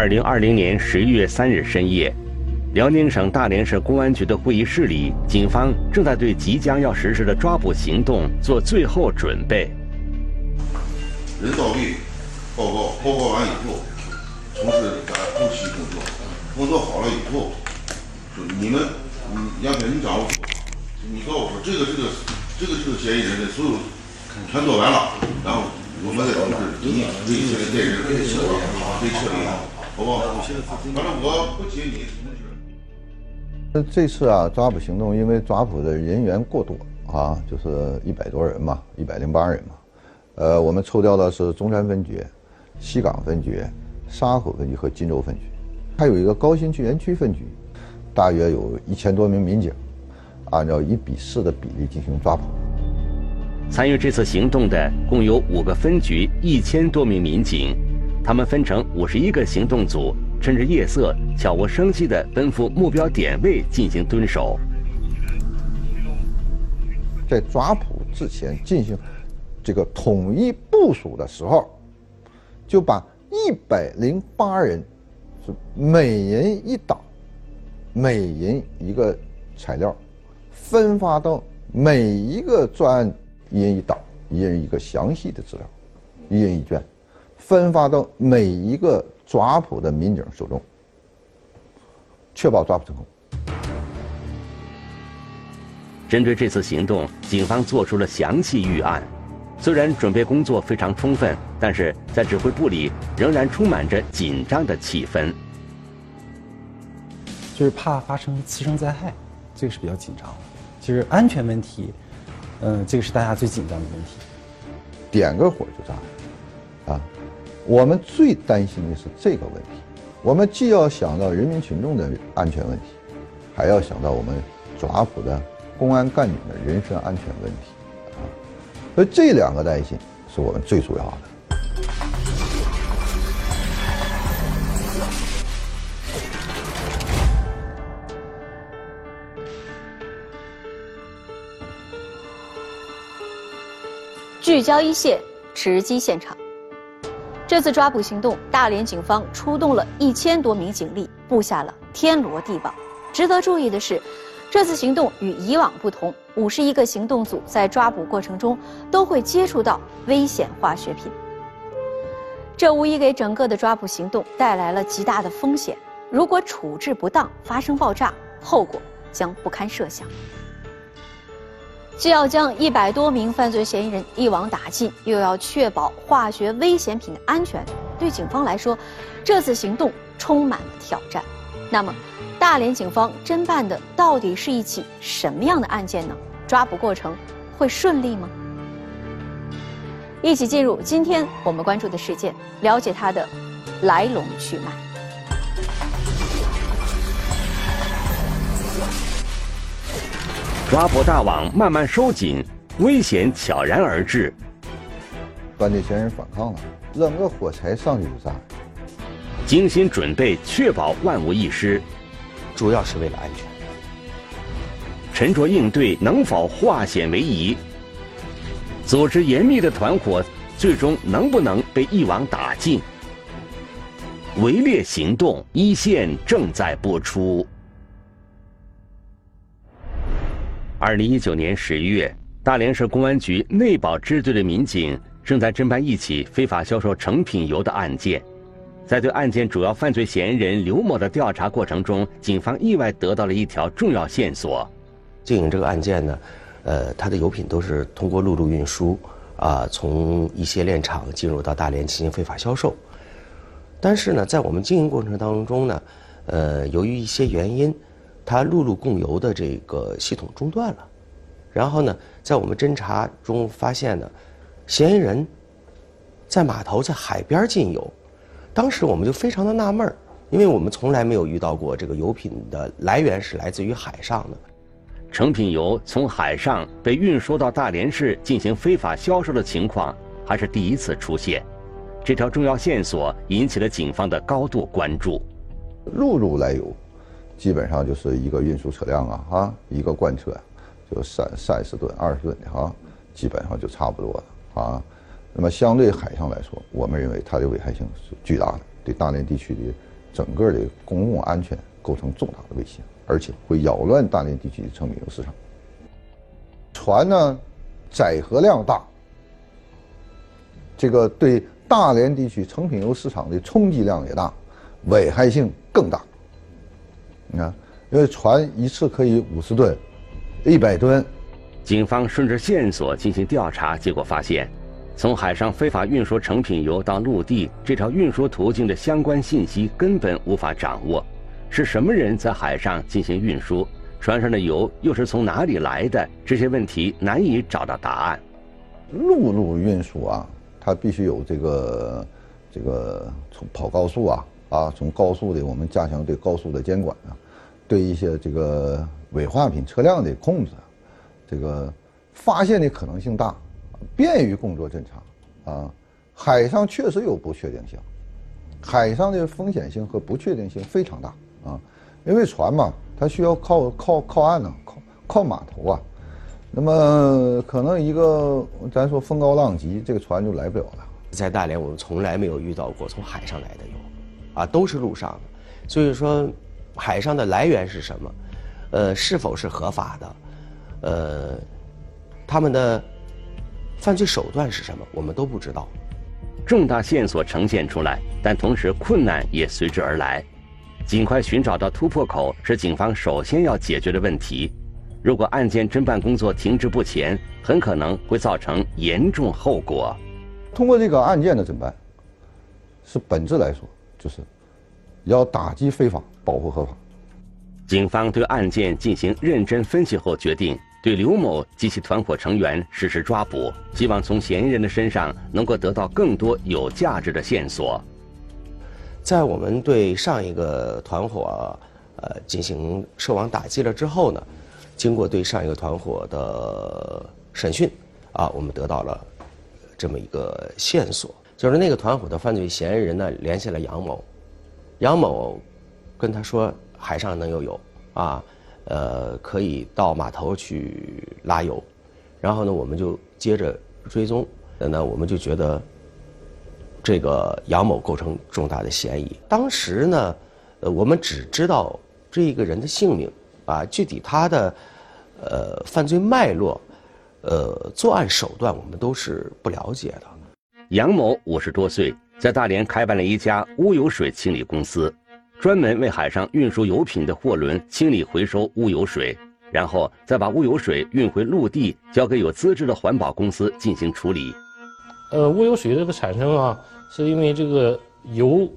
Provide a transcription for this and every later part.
二零二零年十一月三日深夜，辽宁省大连市公安局的会议室里，警方正在对即将要实施的抓捕行动做最后准备。人到位，报告，报告完以后，从事咱后期工作，工作好了以后，说你们，你杨平，你掌握，你告诉我说这个这个这个这个嫌疑人的所有全做完了，然后我们再通知你这个嫌疑人可以撤离，可以撤离，好不好？反正我不接你通知。这次啊，抓捕行动因为抓捕的人员过多啊，就是一百多人嘛，一百零八人嘛。呃，我们抽调的是中山分局、西岗分局、沙河分局和金州分局，还有一个高新区园区分局，大约有一千多名民警，按照一比四的比例进行抓捕。参与这次行动的共有五个分局，一千多名民警，他们分成五十一个行动组，趁着夜色，悄无声息地奔赴目标点位进行蹲守。在抓捕之前进行。这个统一部署的时候，就把一百零八人，是每人一档，每人一个材料，分发到每一个专案一人一档，一人一个详细的资料，一人一卷，分发到每一个抓捕的民警手中，确保抓捕成功。针对这次行动，警方做出了详细预案。虽然准备工作非常充分，但是在指挥部里仍然充满着紧张的气氛。就是怕发生次生灾害，这个是比较紧张的。其实安全问题，嗯，这个是大家最紧张的问题。点个火就炸，啊，我们最担心的是这个问题。我们既要想到人民群众的安全问题，还要想到我们抓捕的公安干警的人身安全问题。所以这两个担心是我们最主要的。聚焦一线，直击现场。这次抓捕行动，大连警方出动了一千多名警力，布下了天罗地网。值得注意的是。这次行动与以往不同，五十一个行动组在抓捕过程中都会接触到危险化学品，这无疑给整个的抓捕行动带来了极大的风险。如果处置不当发生爆炸，后果将不堪设想。既要将一百多名犯罪嫌疑人一网打尽，又要确保化学危险品的安全，对警方来说，这次行动充满了挑战。那么？大连警方侦办的到底是一起什么样的案件呢？抓捕过程会顺利吗？一起进入今天我们关注的事件，了解它的来龙去脉。抓捕大网慢慢收紧，危险悄然而至。犯罪嫌疑人反抗了，扔个火柴上去就炸。精心准备，确保万无一失。主要是为了安全。沉着应对能否化险为夷？组织严密的团伙最终能不能被一网打尽？围猎行动一线正在播出。二零一九年十一月，大连市公安局内保支队的民警正在侦办一起非法销售成品油的案件。在对案件主要犯罪嫌疑人刘某的调查过程中，警方意外得到了一条重要线索。经营这个案件呢，呃，它的油品都是通过陆路运输，啊，从一些炼厂进入到大连进行非法销售。但是呢，在我们经营过程当中呢，呃，由于一些原因，它陆路供油的这个系统中断了。然后呢，在我们侦查中发现呢，嫌疑人在码头在海边进油。当时我们就非常的纳闷儿，因为我们从来没有遇到过这个油品的来源是来自于海上的，成品油从海上被运输到大连市进行非法销售的情况还是第一次出现，这条重要线索引起了警方的高度关注。陆路来油，基本上就是一个运输车辆啊，哈，一个罐车，就三三十吨、二十吨的哈，基本上就差不多了啊。那么相对海上来说，我们认为它的危害性是巨大的。对大连地区的整个的公共安全构成重大的威胁，而且会扰乱大连地区的成品油市场。船呢，载荷量大，这个对大连地区成品油市场的冲击量也大，危害性更大。你看，因为船一次可以五十吨、一百吨。警方顺着线索进行调查，结果发现，从海上非法运输成品油到陆地这条运输途径的相关信息根本无法掌握。是什么人在海上进行运输？船上的油又是从哪里来的？这些问题难以找到答案。陆路运输啊，它必须有这个这个从跑高速啊啊，从高速的我们加强对高速的监管啊，对一些这个危化品车辆的控制。这个发现的可能性大，便于工作侦查，啊，海上确实有不确定性，海上的风险性和不确定性非常大啊，因为船嘛，它需要靠靠靠岸呢，靠靠码头啊，那么可能一个咱说风高浪急，这个船就来不了了。在大连，我们从来没有遇到过从海上来的油，啊，都是陆上的，所以说，海上的来源是什么？呃，是否是合法的？呃，他们的犯罪手段是什么？我们都不知道。重大线索呈现出来，但同时困难也随之而来。尽快寻找到突破口是警方首先要解决的问题。如果案件侦办工作停滞不前，很可能会造成严重后果。通过这个案件的侦办，是本质来说，就是要打击非法，保护合法。警方对案件进行认真分析后，决定。对刘某及其团伙成员实施抓捕，希望从嫌疑人的身上能够得到更多有价值的线索。在我们对上一个团伙，呃，进行涉网打击了之后呢，经过对上一个团伙的审讯，啊，我们得到了这么一个线索，就是那个团伙的犯罪嫌疑人呢联系了杨某，杨某跟他说海上能有油，啊。呃，可以到码头去拉油，然后呢，我们就接着追踪。那我们就觉得这个杨某构成重大的嫌疑。当时呢，呃，我们只知道这一个人的姓名，啊，具体他的呃犯罪脉络、呃作案手段，我们都是不了解的。杨某五十多岁，在大连开办了一家污油水清理公司。专门为海上运输油品的货轮清理回收污油水，然后再把污油水运回陆地，交给有资质的环保公司进行处理。呃，污油水这个产生啊，是因为这个油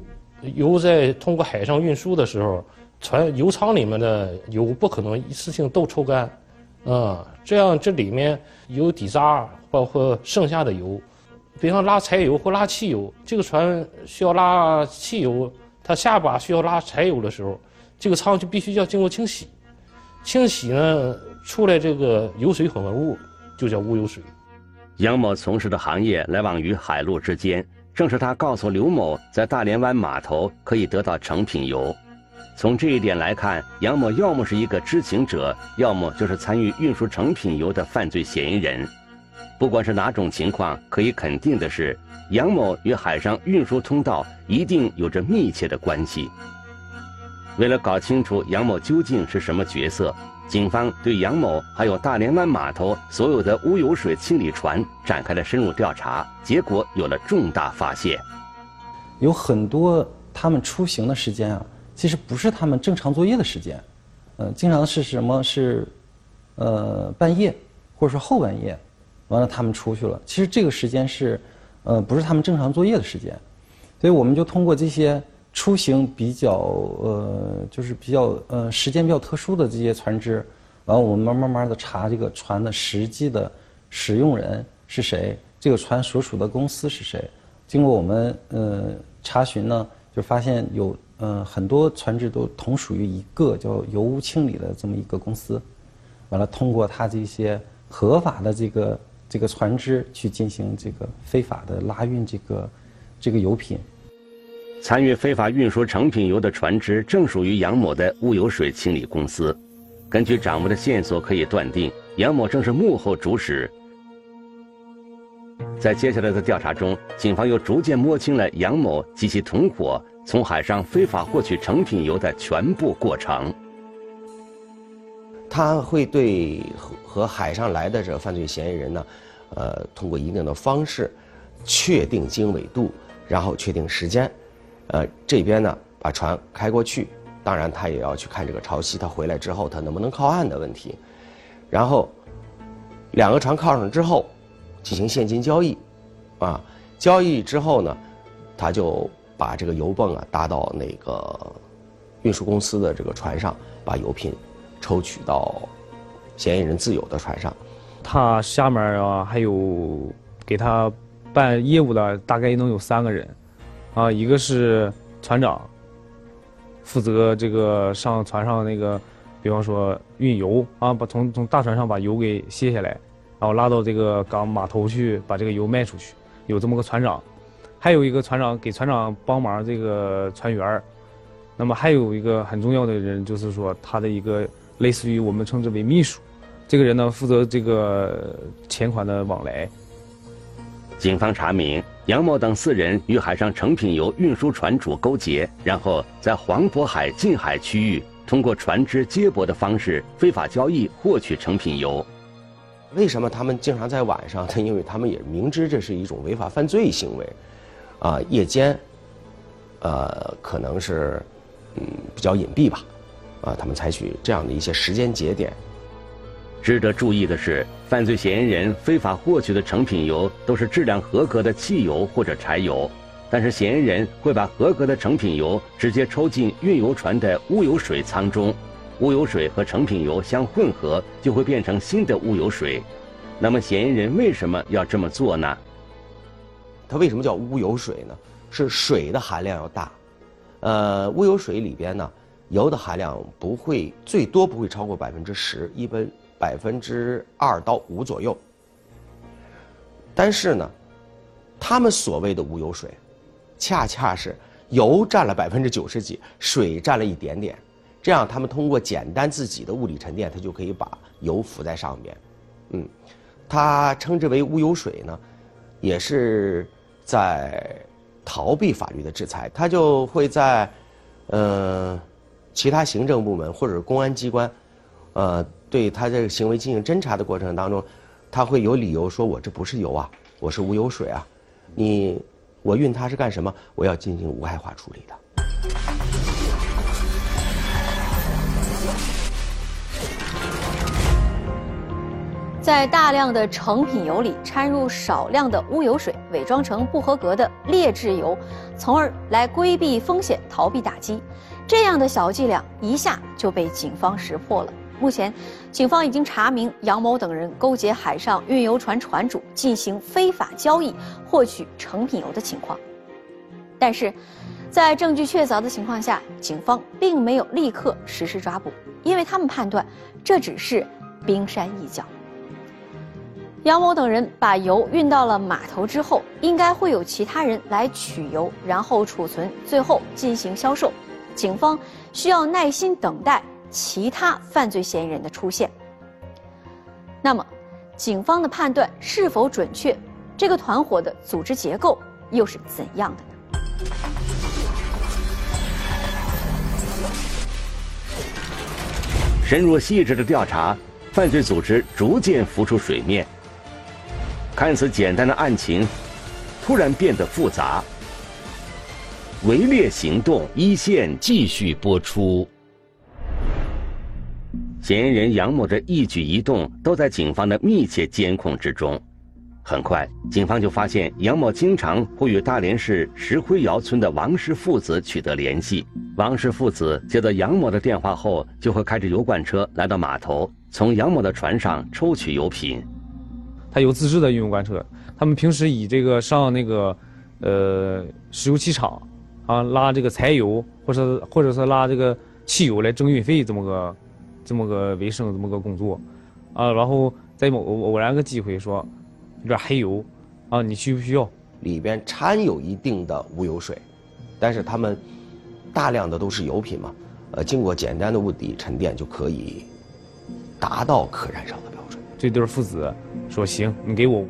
油在通过海上运输的时候，船油舱里面的油不可能一次性都抽干，啊，这样这里面有底渣，包括剩下的油，比方拉柴油或拉汽油，这个船需要拉汽油。它下把需要拉柴油的时候，这个舱就必须要经过清洗，清洗呢出来这个油水混合物就叫污油水。杨某从事的行业来往于海陆之间，正是他告诉刘某在大连湾码头可以得到成品油。从这一点来看，杨某要么是一个知情者，要么就是参与运输成品油的犯罪嫌疑人。不管是哪种情况，可以肯定的是。杨某与海上运输通道一定有着密切的关系。为了搞清楚杨某究竟是什么角色，警方对杨某还有大连湾码头所有的污油水清理船展开了深入调查，结果有了重大发现。有很多他们出行的时间啊，其实不是他们正常作业的时间，呃，经常是什么是，呃，半夜或者说后半夜，完了他们出去了。其实这个时间是。呃，不是他们正常作业的时间，所以我们就通过这些出行比较呃，就是比较呃时间比较特殊的这些船只，然后我们慢慢慢的查这个船的实际的使用人是谁，这个船所属的公司是谁。经过我们呃查询呢，就发现有呃很多船只都同属于一个叫油污清理的这么一个公司。完了，通过它这些合法的这个。这个船只去进行这个非法的拉运，这个这个油品。参与非法运输成品油的船只正属于杨某的污油水清理公司。根据掌握的线索，可以断定杨某正是幕后主使。在接下来的调查中，警方又逐渐摸清了杨某及其同伙从海上非法获取成品油的全部过程。他会对和和海上来的这犯罪嫌疑人呢，呃，通过一定的方式，确定经纬度，然后确定时间，呃，这边呢把船开过去，当然他也要去看这个潮汐，他回来之后他能不能靠岸的问题，然后两个船靠上之后，进行现金交易，啊，交易之后呢，他就把这个油泵啊搭到那个运输公司的这个船上，把油品。抽取到嫌疑人自有的船上，他下面啊还有给他办业务的，大概能有三个人，啊，一个是船长，负责这个上船上那个，比方说运油啊，把从从大船上把油给卸下来，然后拉到这个港码头去把这个油卖出去，有这么个船长，还有一个船长给船长帮忙这个船员那么还有一个很重要的人就是说他的一个。类似于我们称之为秘书，这个人呢负责这个钱款的往来。警方查明，杨某等四人与海上成品油运输船主勾结，然后在黄渤海近海区域通过船只接驳的方式非法交易获取成品油。为什么他们经常在晚上？他因为他们也明知这是一种违法犯罪行为，啊，夜间，呃，可能是嗯比较隐蔽吧。啊，他们采取这样的一些时间节点。值得注意的是，犯罪嫌疑人非法获取的成品油都是质量合格的汽油或者柴油，但是嫌疑人会把合格的成品油直接抽进运油船的污油水舱中，污油水和成品油相混合，就会变成新的污油水。那么，嫌疑人为什么要这么做呢？它为什么叫污油水呢？是水的含量要大，呃，污油水里边呢。油的含量不会最多不会超过百分之十，一般百分之二到五左右。但是呢，他们所谓的无油水，恰恰是油占了百分之九十几，水占了一点点。这样，他们通过简单自己的物理沉淀，它就可以把油浮在上面。嗯，他称之为无油水呢，也是在逃避法律的制裁。他就会在，嗯。其他行政部门或者公安机关，呃，对他这个行为进行侦查的过程当中，他会有理由说：“我这不是油啊，我是无油水啊，你我运它是干什么？我要进行无害化处理的。”在大量的成品油里掺入少量的污油水，伪装成不合格的劣质油，从而来规避风险、逃避打击。这样的小伎俩一下就被警方识破了。目前，警方已经查明杨某等人勾结海上运油船船主进行非法交易，获取成品油的情况。但是，在证据确凿的情况下，警方并没有立刻实施抓捕，因为他们判断这只是冰山一角。杨某等人把油运到了码头之后，应该会有其他人来取油，然后储存，最后进行销售。警方需要耐心等待其他犯罪嫌疑人的出现。那么，警方的判断是否准确？这个团伙的组织结构又是怎样的呢？深入细致的调查，犯罪组织逐渐浮出水面。看似简单的案情，突然变得复杂。围猎行动一线继续播出。嫌疑人杨某的一举一动都在警方的密切监控之中。很快，警方就发现杨某经常会与大连市石灰窑村的王氏父子取得联系。王氏父子接到杨某的电话后，就会开着油罐车来到码头，从杨某的船上抽取油品。他有自制的运油罐车，他们平时以这个上那个，呃，石油气厂。啊，拉这个柴油，或者或者是拉这个汽油来挣运费，这么个，这么个为生这么个工作，啊，然后在某偶然个机会说，有点黑油，啊，你需不需要？里边掺有一定的无油水，但是他们大量的都是油品嘛，呃，经过简单的物理沉淀就可以达到可燃烧的标准。这对父子说行，你给我。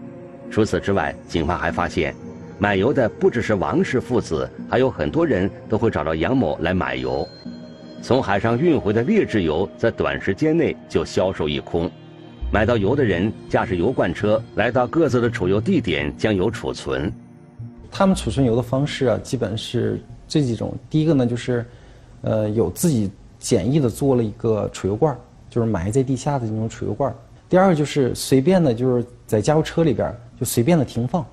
除此之外，警方还发现。买油的不只是王氏父子，还有很多人都会找到杨某来买油。从海上运回的劣质油，在短时间内就销售一空。买到油的人驾驶油罐车来到各自的储油地点，将油储存。他们储存油的方式啊，基本是这几种。第一个呢，就是，呃，有自己简易的做了一个储油罐，就是埋在地下的那种储油罐。第二个就是随便的，就是在加油车里边就随便的停放，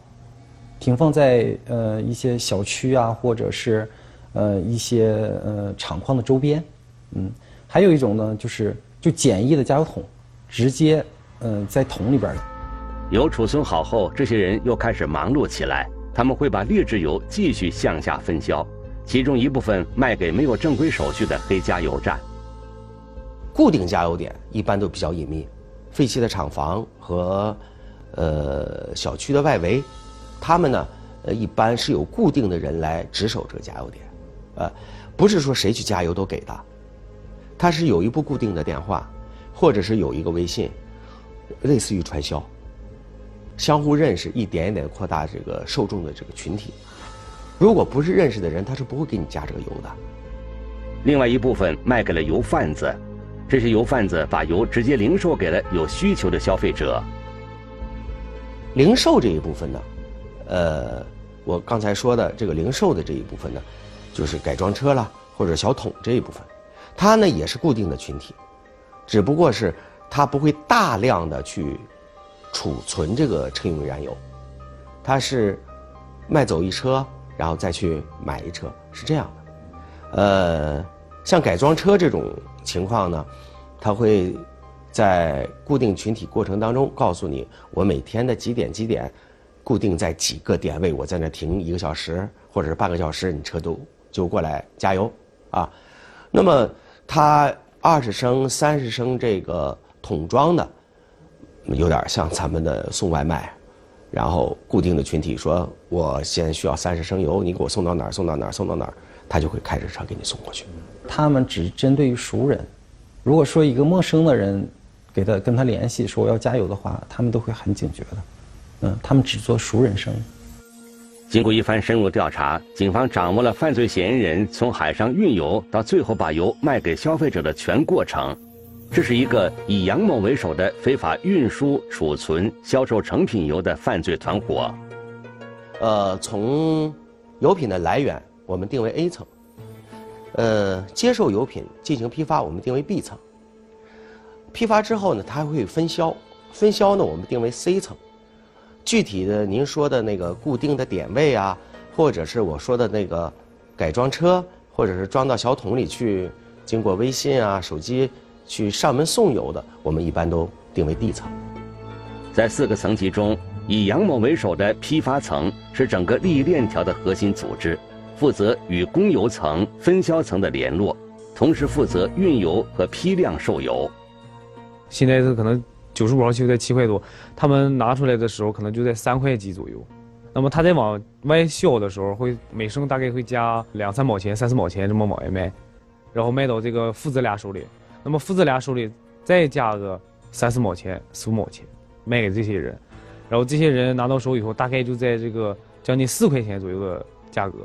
停放在呃一些小区啊，或者是。呃，一些呃厂矿的周边，嗯，还有一种呢，就是就简易的加油桶，直接呃在桶里边油储存好后，这些人又开始忙碌起来。他们会把劣质油继续向下分销，其中一部分卖给没有正规手续的黑加油站。固定加油点一般都比较隐秘，废弃的厂房和呃小区的外围，他们呢呃一般是有固定的人来值守这个加油点。呃，不是说谁去加油都给的，他是有一部固定的电话，或者是有一个微信，类似于传销，相互认识，一点一点扩大这个受众的这个群体。如果不是认识的人，他是不会给你加这个油的。另外一部分卖给了油贩子，这些油贩子把油直接零售给了有需求的消费者。零售这一部分呢，呃，我刚才说的这个零售的这一部分呢。就是改装车啦，或者小桶这一部分，它呢也是固定的群体，只不过是它不会大量的去储存这个车用燃油，它是卖走一车，然后再去买一车，是这样的。呃，像改装车这种情况呢，它会在固定群体过程当中告诉你，我每天的几点几点，固定在几个点位，我在那停一个小时或者是半个小时，你车都。就过来加油，啊，那么他二十升、三十升这个桶装的，有点像咱们的送外卖，然后固定的群体说，我现需要三十升油，你给我送到哪儿？送到哪儿？送到哪儿？他就会开着车给你送过去。他们只针对于熟人，如果说一个陌生的人给他跟他联系说我要加油的话，他们都会很警觉的，嗯，他们只做熟人生意。经过一番深入调查，警方掌握了犯罪嫌疑人从海上运油到最后把油卖给消费者的全过程。这是一个以杨某为首的非法运输、储存、销售成品油的犯罪团伙。呃，从油品的来源我们定为 A 层，呃，接受油品进行批发我们定为 B 层，批发之后呢，它会分销，分销呢我们定为 C 层。具体的，您说的那个固定的点位啊，或者是我说的那个改装车，或者是装到小桶里去，经过微信啊、手机去上门送油的，我们一般都定为 D 层。在四个层级中，以杨某为首的批发层是整个利益链条的核心组织，负责与供油层、分销层的联络，同时负责运油和批量售油。现在是可能。九十五号汽油在七块多，他们拿出来的时候可能就在三块几左右。那么他在往外销的时候，会每升大概会加两三毛钱、三四毛钱这么往外卖，然后卖到这个父子俩手里。那么父子俩手里再加个三四毛钱、四五毛钱，卖给这些人。然后这些人拿到手以后，大概就在这个将近四块钱左右的价格。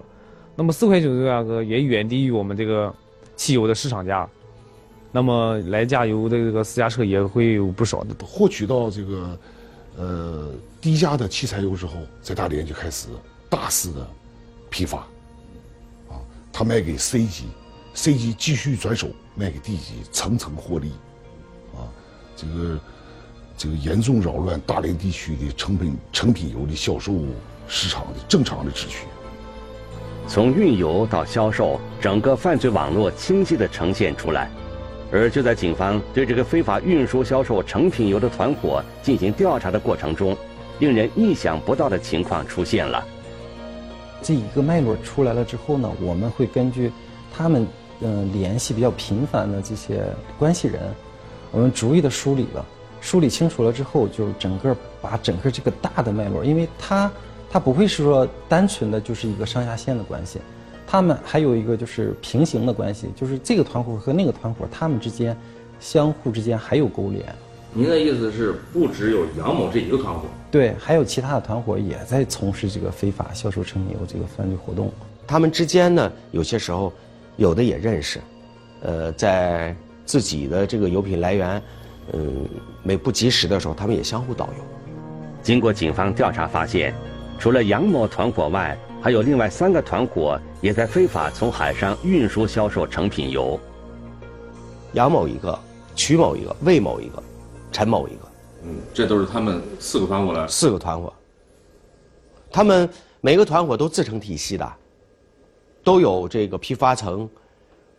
那么四块九的价格也远低于我们这个汽油的市场价。那么来加油的这个私家车也会有不少的获取到这个，呃低价的汽柴油之后，在大连就开始大肆的批发，啊，他卖给 C 级，C 级继续转手卖给 D 级，层层获利，啊，这个这个严重扰乱大连地区的成品成品油的销售市场的正常的秩序。从运油到销售，整个犯罪网络清晰地呈现出来。而就在警方对这个非法运输销售成品油的团伙进行调查的过程中，令人意想不到的情况出现了。这一个脉络出来了之后呢，我们会根据他们嗯联系比较频繁的这些关系人，我们逐一的梳理了，梳理清楚了之后，就整个把整个这个大的脉络，因为它它不会是说单纯的就是一个上下线的关系。他们还有一个就是平行的关系，就是这个团伙和那个团伙，他们之间相互之间还有勾连，您的意思是，不只有杨某这一个团伙？对，还有其他的团伙也在从事这个非法销售成品油这个犯罪活动。他们之间呢，有些时候有的也认识，呃，在自己的这个油品来源，嗯，没不及时的时候，他们也相互导游。经过警方调查发现，除了杨某团伙外，还有另外三个团伙也在非法从海上运输销售成品油。杨某一个，曲某一个，魏某一个，陈某一个。嗯，这都是他们四个团伙来。四个团伙，他们每个团伙都自成体系的，都有这个批发层、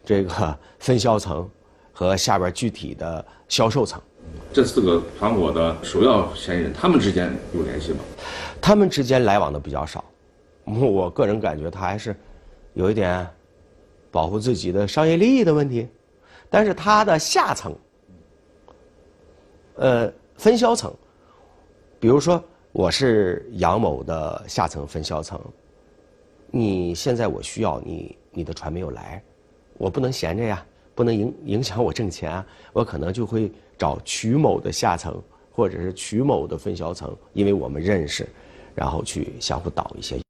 这个分销层和下边具体的销售层。这四个团伙的首要嫌疑人，他们之间有联系吗？他们之间来往的比较少，我个人感觉他还是有一点保护自己的商业利益的问题，但是他的下层，呃。分销层，比如说我是杨某的下层分销层，你现在我需要你，你的船没有来，我不能闲着呀，不能影影响我挣钱啊，我可能就会找曲某的下层或者是曲某的分销层，因为我们认识，然后去相互倒一些。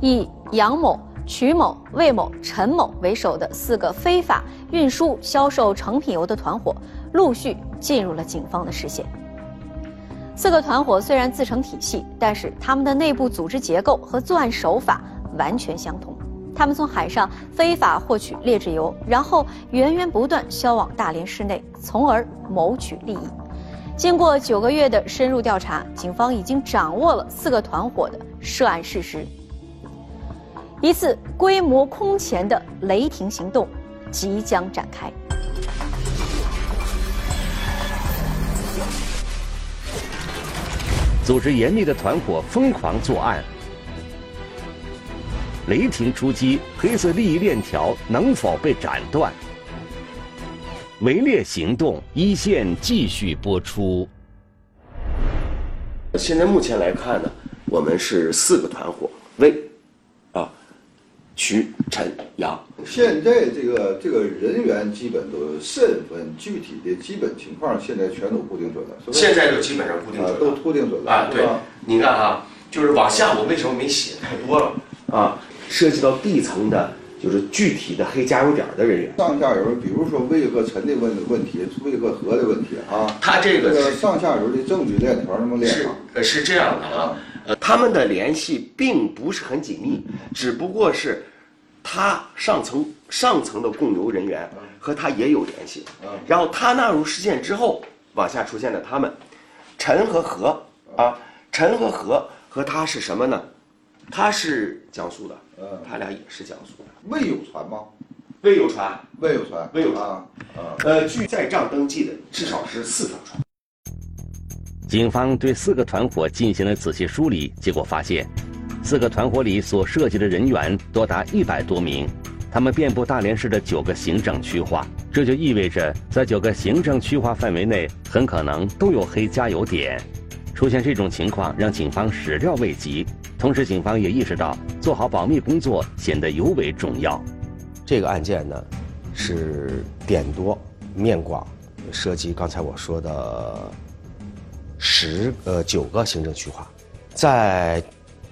以杨某。曲某、魏某、陈某为首的四个非法运输、销售成品油的团伙，陆续进入了警方的视线。四个团伙虽然自成体系，但是他们的内部组织结构和作案手法完全相同。他们从海上非法获取劣质油，然后源源不断销往大连市内，从而谋取利益。经过九个月的深入调查，警方已经掌握了四个团伙的涉案事实。一次规模空前的雷霆行动即将展开。组织严密的团伙疯狂作案，雷霆出击，黑色利益链条能否被斩断？围猎行动一线继续播出。现在目前来看呢，我们是四个团伙，为。徐、晨阳，现在这个这个人员基本都身份具体的基本情况，现在全都固定准了。现在就基本上固定准了，都固定准了啊。对，你看啊，就是往下，我为什么没写太多了啊？涉及到地层的，就是具体的黑加油点的人员。上下游，比如说魏和陈的问问题，魏和何的问题啊。他这个上下游的证据链条那么连是呃是这样的啊。呃，他们的联系并不是很紧密，只不过是，他上层上层的供油人员和他也有联系，然后他纳入事件之后，往下出现的他们，陈和何啊，陈和何和他是什么呢？他是江苏的，他俩也是江苏的。魏有传吗？魏有传，魏有传，魏有传啊。呃，据在账登记的，至少是四条船。警方对四个团伙进行了仔细梳理，结果发现，四个团伙里所涉及的人员多达一百多名，他们遍布大连市的九个行政区划，这就意味着在九个行政区划范围内很可能都有黑加油点。出现这种情况，让警方始料未及。同时，警方也意识到做好保密工作显得尤为重要。这个案件呢，是点多面广，涉及刚才我说的。十呃九个行政区划，在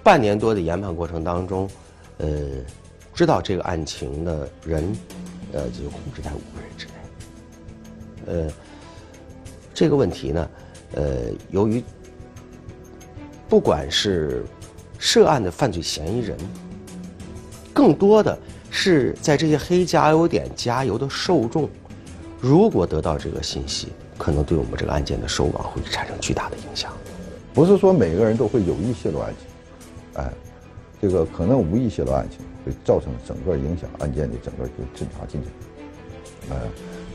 半年多的研判过程当中，呃，知道这个案情的人，呃，就控制在五个人之内。呃，这个问题呢，呃，由于不管是涉案的犯罪嫌疑人，更多的是在这些黑加油点加油的受众，如果得到这个信息。可能对我们这个案件的收网会产生巨大的影响。不是说每个人都会有意泄露案情，哎，这个可能无意泄露案情，会造成整个影响案件的整个就侦查进程。哎，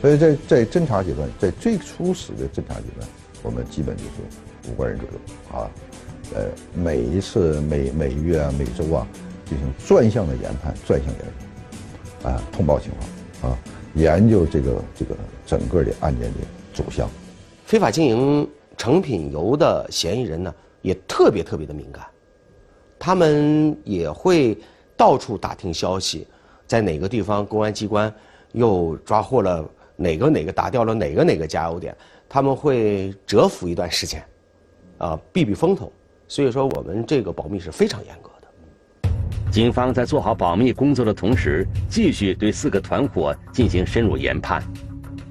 所以在在侦查阶段，在最初始的侦查阶段，我们基本就是五个人左右啊，呃，每一次每每月啊每周啊进行专项的研判、专项研究，啊，通报情况啊，研究这个这个整个的案件的。走向非法经营成品油的嫌疑人呢，也特别特别的敏感，他们也会到处打听消息，在哪个地方公安机关又抓获了哪个哪个打掉了哪个哪个加油点，他们会蛰伏一段时间，啊，避避风头。所以说，我们这个保密是非常严格的。警方在做好保密工作的同时，继续对四个团伙进行深入研判。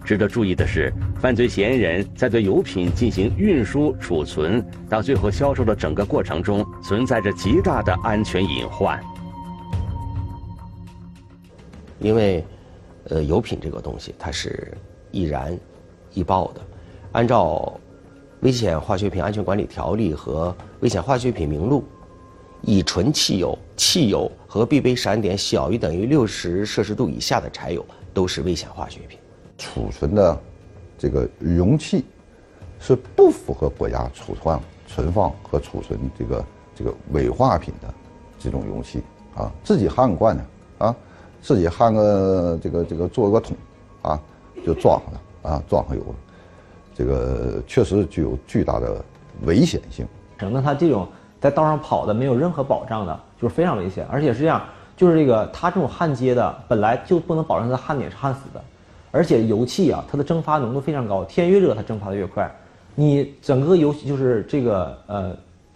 值得注意的是，犯罪嫌疑人在对油品进行运输、储存到最后销售的整个过程中，存在着极大的安全隐患。因为，呃，油品这个东西它是易燃、易爆的。按照《危险化学品安全管理条例》和《危险化学品名录》，乙醇汽油、汽油和必备闪点小于等于六十摄氏度以下的柴油都是危险化学品。储存的这个容器是不符合国家储放、存放和储存这个这个危化品的这种容器啊，自己焊个罐呢啊，自己焊个这个这个做个桶啊，就装上了啊，装上油了，这个确实具有巨大的危险性。那它这种在道上跑的没有任何保障的，就是非常危险，而且是这样，就是这个它这种焊接的本来就不能保证它的焊点是焊死的。而且油气啊，它的蒸发浓度非常高，天越热它蒸发的越快。你整个油就是这个呃，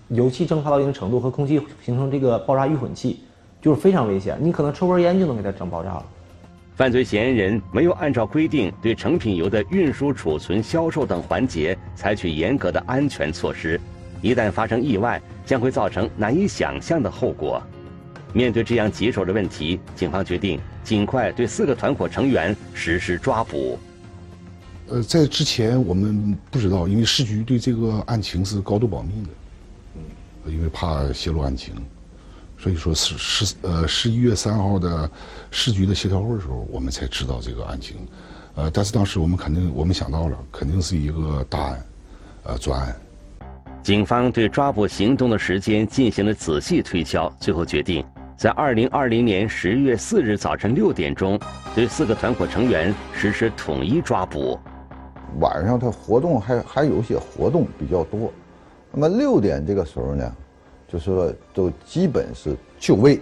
油气蒸发到一定程度和空气形成这个爆炸预混气，就是非常危险。你可能抽根烟就能给它整爆炸了。犯罪嫌疑人没有按照规定对成品油的运输、储存、销售等环节采取严格的安全措施，一旦发生意外，将会造成难以想象的后果。面对这样棘手的问题，警方决定尽快对四个团伙成员实施抓捕。呃，在之前我们不知道，因为市局对这个案情是高度保密的，嗯，因为怕泄露案情，所以说是十呃十一月三号的市局的协调会的时候，我们才知道这个案情。呃，但是当时我们肯定我们想到了，肯定是一个大案，呃，专案。警方对抓捕行动的时间进行了仔细推敲，最后决定。在二零二零年十月四日早晨六点钟，对四个团伙成员实施统一抓捕。晚上他活动还还有些活动比较多，那么六点这个时候呢，就是说都基本是就位，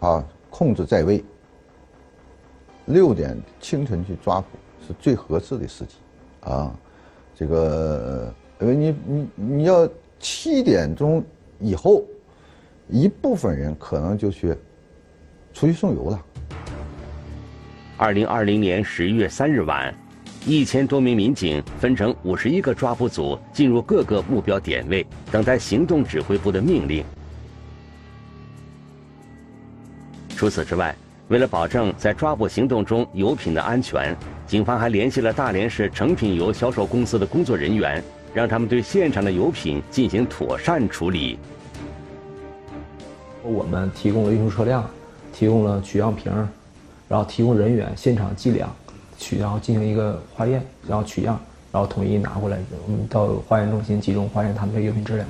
啊，控制在位。六点清晨去抓捕是最合适的时机，啊，这个因为你你你要七点钟以后。一部分人可能就去出去送油了。二零二零年十一月三日晚，一千多名民警分成五十一个抓捕组，进入各个目标点位，等待行动指挥部的命令。除此之外，为了保证在抓捕行动中油品的安全，警方还联系了大连市成品油销售公司的工作人员，让他们对现场的油品进行妥善处理。我们提供了运输车辆，提供了取样瓶，然后提供人员现场计量，取然后进行一个化验，然后取样，然后统一拿过来，我们到化验中心集中化验他们的药品质量。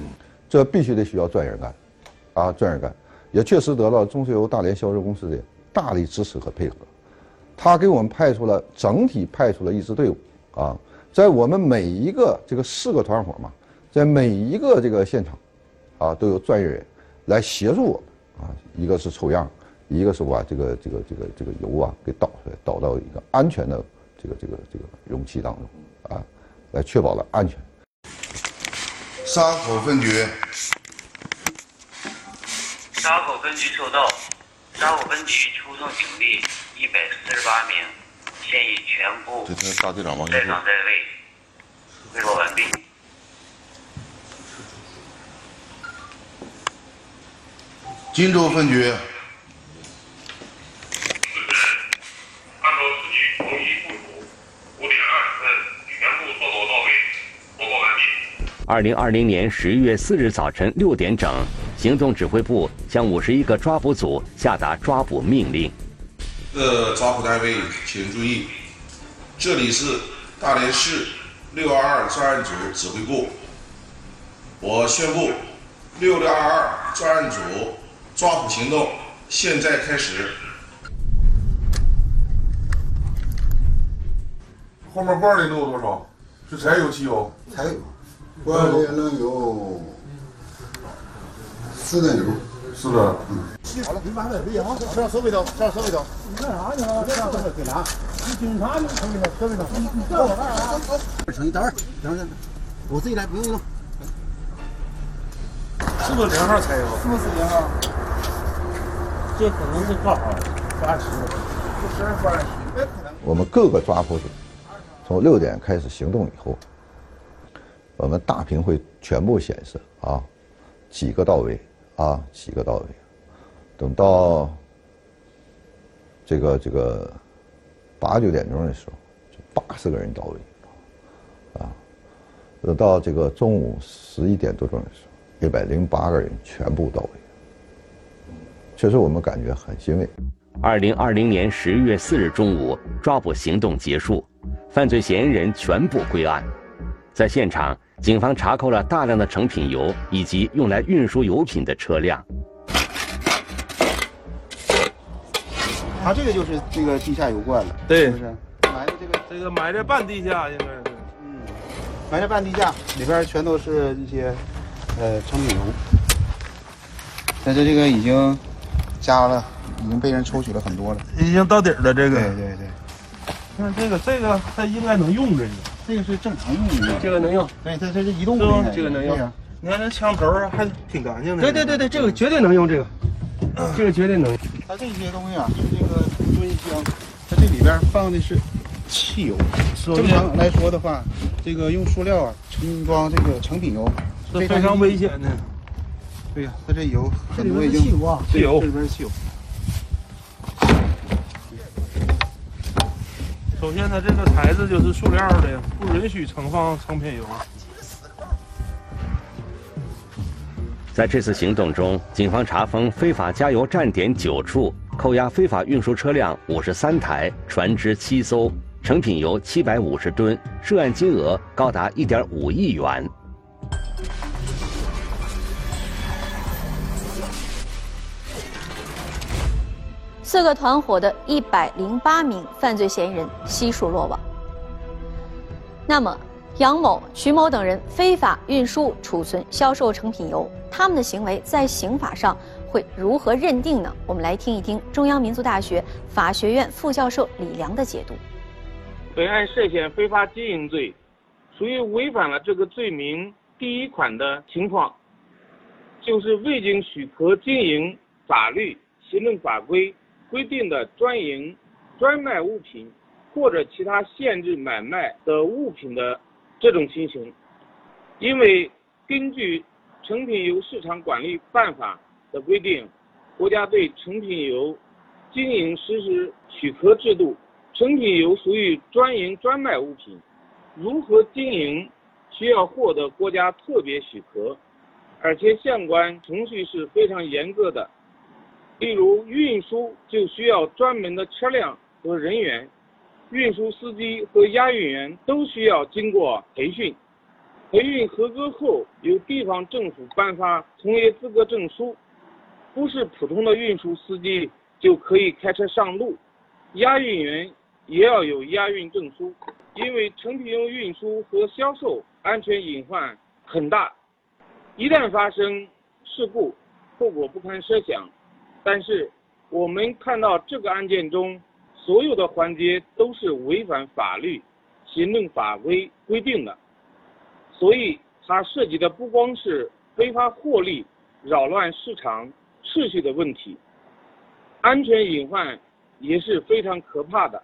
这必须得需要专人干，啊，专人干，也确实得到中石油大连销售公司的大力支持和配合，他给我们派出了整体派出了一支队伍，啊，在我们每一个这个四个团伙嘛，在每一个这个现场，啊，都有专业人员。来协助我啊，一个是抽样，一个是把这个这个这个这个油啊给倒出来，倒到一个安全的这个这个这个容器当中啊，来确保了安全。沙口分局，沙口分局收到，沙口分局出动警力一百四十八名，现已全部在岗在位，汇报完毕。金州分局，按照市局统一部署，五点二十分全部做好到位，报告完毕。二零二零年十一月四日早晨六点整，行动指挥部向五十一个抓捕组下达抓捕命令。各抓捕单位请注意，这里是大连市六二二专案组指挥部。我宣布，六六二二专案组。抓捕行动现在开始。后面罐里能有多少？是柴油、汽油？柴油，罐里能有四点油。是不是？好了，你把这别好，这上手背头，这上手背头。你干啥去了？这上给哪？你警察你手背头，手背头。你这我干啥？成，一等会儿，等会儿，我自己来，不用你弄。是不是零号柴油？是不是零号？这可能是挂号抓取，不是抓取。我们各个抓捕组从六点开始行动以后，我们大屏会全部显示啊，几个到位啊，几个到位。等到这个这个八九点钟的时候，就八十个人到位，啊，等到这个中午十一点多钟的时候，一百零八个人全部到位。确实，我们感觉很欣慰。二零二零年十月四日中午，抓捕行动结束，犯罪嫌疑人全部归案。在现场，警方查扣了大量的成品油以及用来运输油品的车辆。他这个就是这个地下油罐了，对，是不是？埋的这个这个埋在半地下，应该是，嗯，埋在半地下，里边全都是一些呃成品油。但是这个已经加了，已经被人抽取了很多了。已经到底了，这个。对对对。看这个，这个它应该能用这个。这个是正常用的。这个能用。对，它这是移动的。这个能用。你看这枪头还挺干净的。对对对对，这个绝对能用这个，这个绝对能。它这些东西啊，是这个蹲箱，它这里边放的是汽油。正常来说的话，这个用塑料啊盛装这个成品油是非常危险的。对呀，它这油这里面是汽油啊，汽油，这里边是汽油。首先，它这个材质就是塑料的，不允许盛放成品油。在这次行动中，警方查封非法加油站点九处，扣押非法运输车辆五十三台，船只七艘，成品油七百五十吨，涉案金额高达一点五亿元。四个团伙的一百零八名犯罪嫌疑人悉数落网。那么，杨某、徐某等人非法运输、储存、销售成品油，他们的行为在刑法上会如何认定呢？我们来听一听中央民族大学法学院副教授李良的解读。本案涉嫌非法经营罪，属于违反了这个罪名第一款的情况，就是未经许可经营法律、行政法规。规定的专营、专卖物品或者其他限制买卖的物品的这种情形，因为根据《成品油市场管理办法》的规定，国家对成品油经营实施许可制度，成品油属于专营专卖物品，如何经营需要获得国家特别许可，而且相关程序是非常严格的。例如运输就需要专门的车辆和人员，运输司机和押运员都需要经过培训，培训合格后由地方政府颁发从业资格证书，不是普通的运输司机就可以开车上路，押运员也要有押运证书，因为成品油运输和销售安全隐患很大，一旦发生事故，后果不堪设想。但是，我们看到这个案件中，所有的环节都是违反法律、行政法规规定的，所以它涉及的不光是非法获利、扰乱市场秩序的问题，安全隐患也是非常可怕的。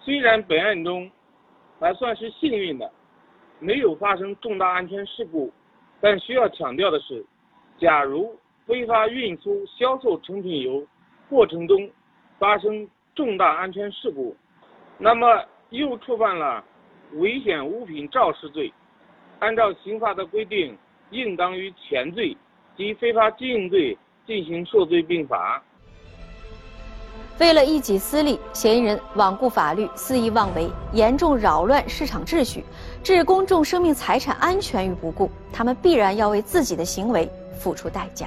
虽然本案中还算是幸运的，没有发生重大安全事故，但需要强调的是，假如。非法运输、销售成品油过程中发生重大安全事故，那么又触犯了危险物品肇事罪，按照刑法的规定，应当与前罪及非法经营罪进行数罪并罚。为了一己私利，嫌疑人罔顾法律、肆意妄为，严重扰乱市场秩序，置公众生命财产安全于不顾，他们必然要为自己的行为付出代价。